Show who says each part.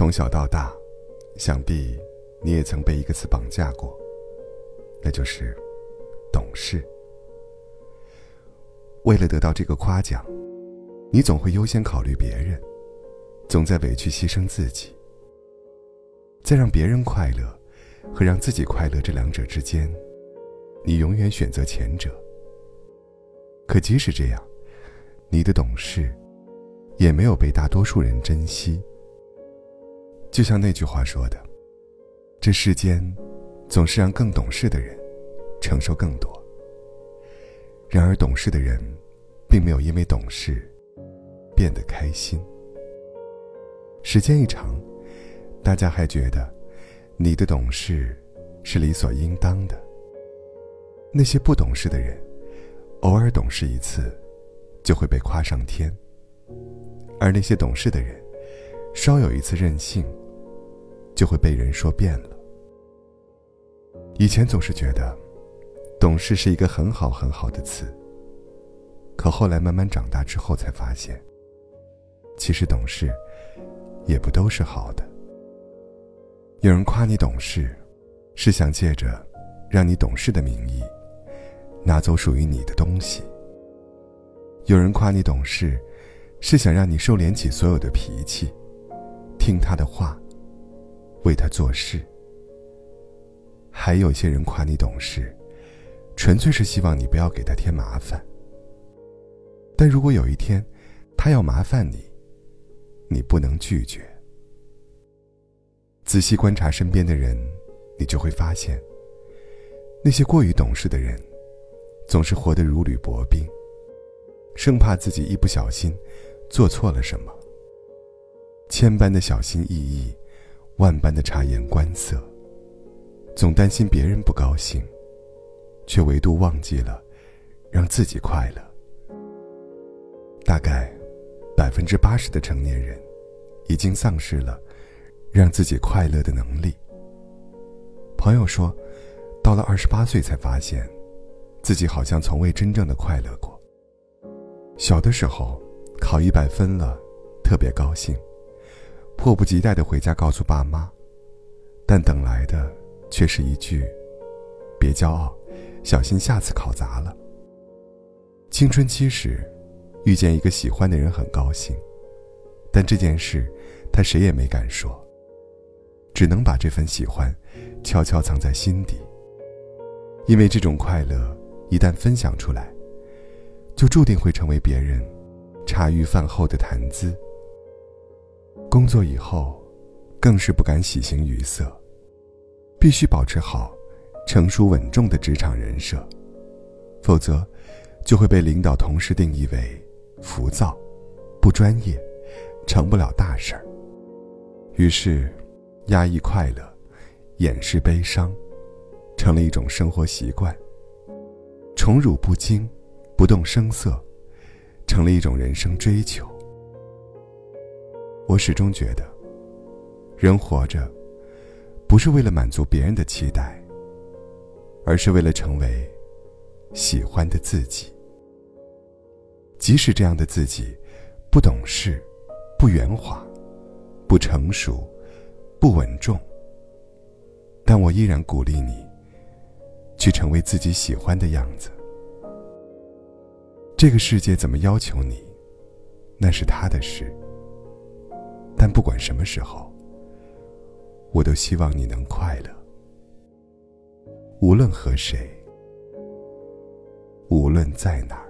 Speaker 1: 从小到大，想必你也曾被一个词绑架过，那就是懂事。为了得到这个夸奖，你总会优先考虑别人，总在委屈牺牲自己，在让别人快乐和让自己快乐这两者之间，你永远选择前者。可即使这样，你的懂事也没有被大多数人珍惜。就像那句话说的：“这世间，总是让更懂事的人承受更多。”然而，懂事的人，并没有因为懂事变得开心。时间一长，大家还觉得你的懂事是理所应当的。那些不懂事的人，偶尔懂事一次，就会被夸上天；而那些懂事的人，稍有一次任性，就会被人说变了。以前总是觉得，懂事是一个很好很好的词。可后来慢慢长大之后，才发现，其实懂事，也不都是好的。有人夸你懂事，是想借着让你懂事的名义，拿走属于你的东西；有人夸你懂事，是想让你收敛起所有的脾气，听他的话，为他做事。还有些人夸你懂事，纯粹是希望你不要给他添麻烦。但如果有一天，他要麻烦你，你不能拒绝。仔细观察身边的人，你就会发现，那些过于懂事的人，总是活得如履薄冰，生怕自己一不小心做错了什么。千般的小心翼翼，万般的察言观色，总担心别人不高兴，却唯独忘记了让自己快乐。大概，百分之八十的成年人，已经丧失了让自己快乐的能力。朋友说，到了二十八岁才发现，自己好像从未真正的快乐过。小的时候，考一百分了，特别高兴，迫不及待的回家告诉爸妈，但等来的却是一句：“别骄傲，小心下次考砸了。”青春期时。遇见一个喜欢的人很高兴，但这件事，他谁也没敢说。只能把这份喜欢，悄悄藏在心底。因为这种快乐一旦分享出来，就注定会成为别人茶余饭后的谈资。工作以后，更是不敢喜形于色，必须保持好成熟稳重的职场人设，否则，就会被领导同事定义为。浮躁，不专业，成不了大事儿。于是，压抑快乐，掩饰悲伤，成了一种生活习惯。宠辱不惊，不动声色，成了一种人生追求。我始终觉得，人活着，不是为了满足别人的期待，而是为了成为喜欢的自己。即使这样的自己，不懂事，不圆滑，不成熟，不稳重，但我依然鼓励你，去成为自己喜欢的样子。这个世界怎么要求你，那是他的事。但不管什么时候，我都希望你能快乐。无论和谁，无论在哪儿。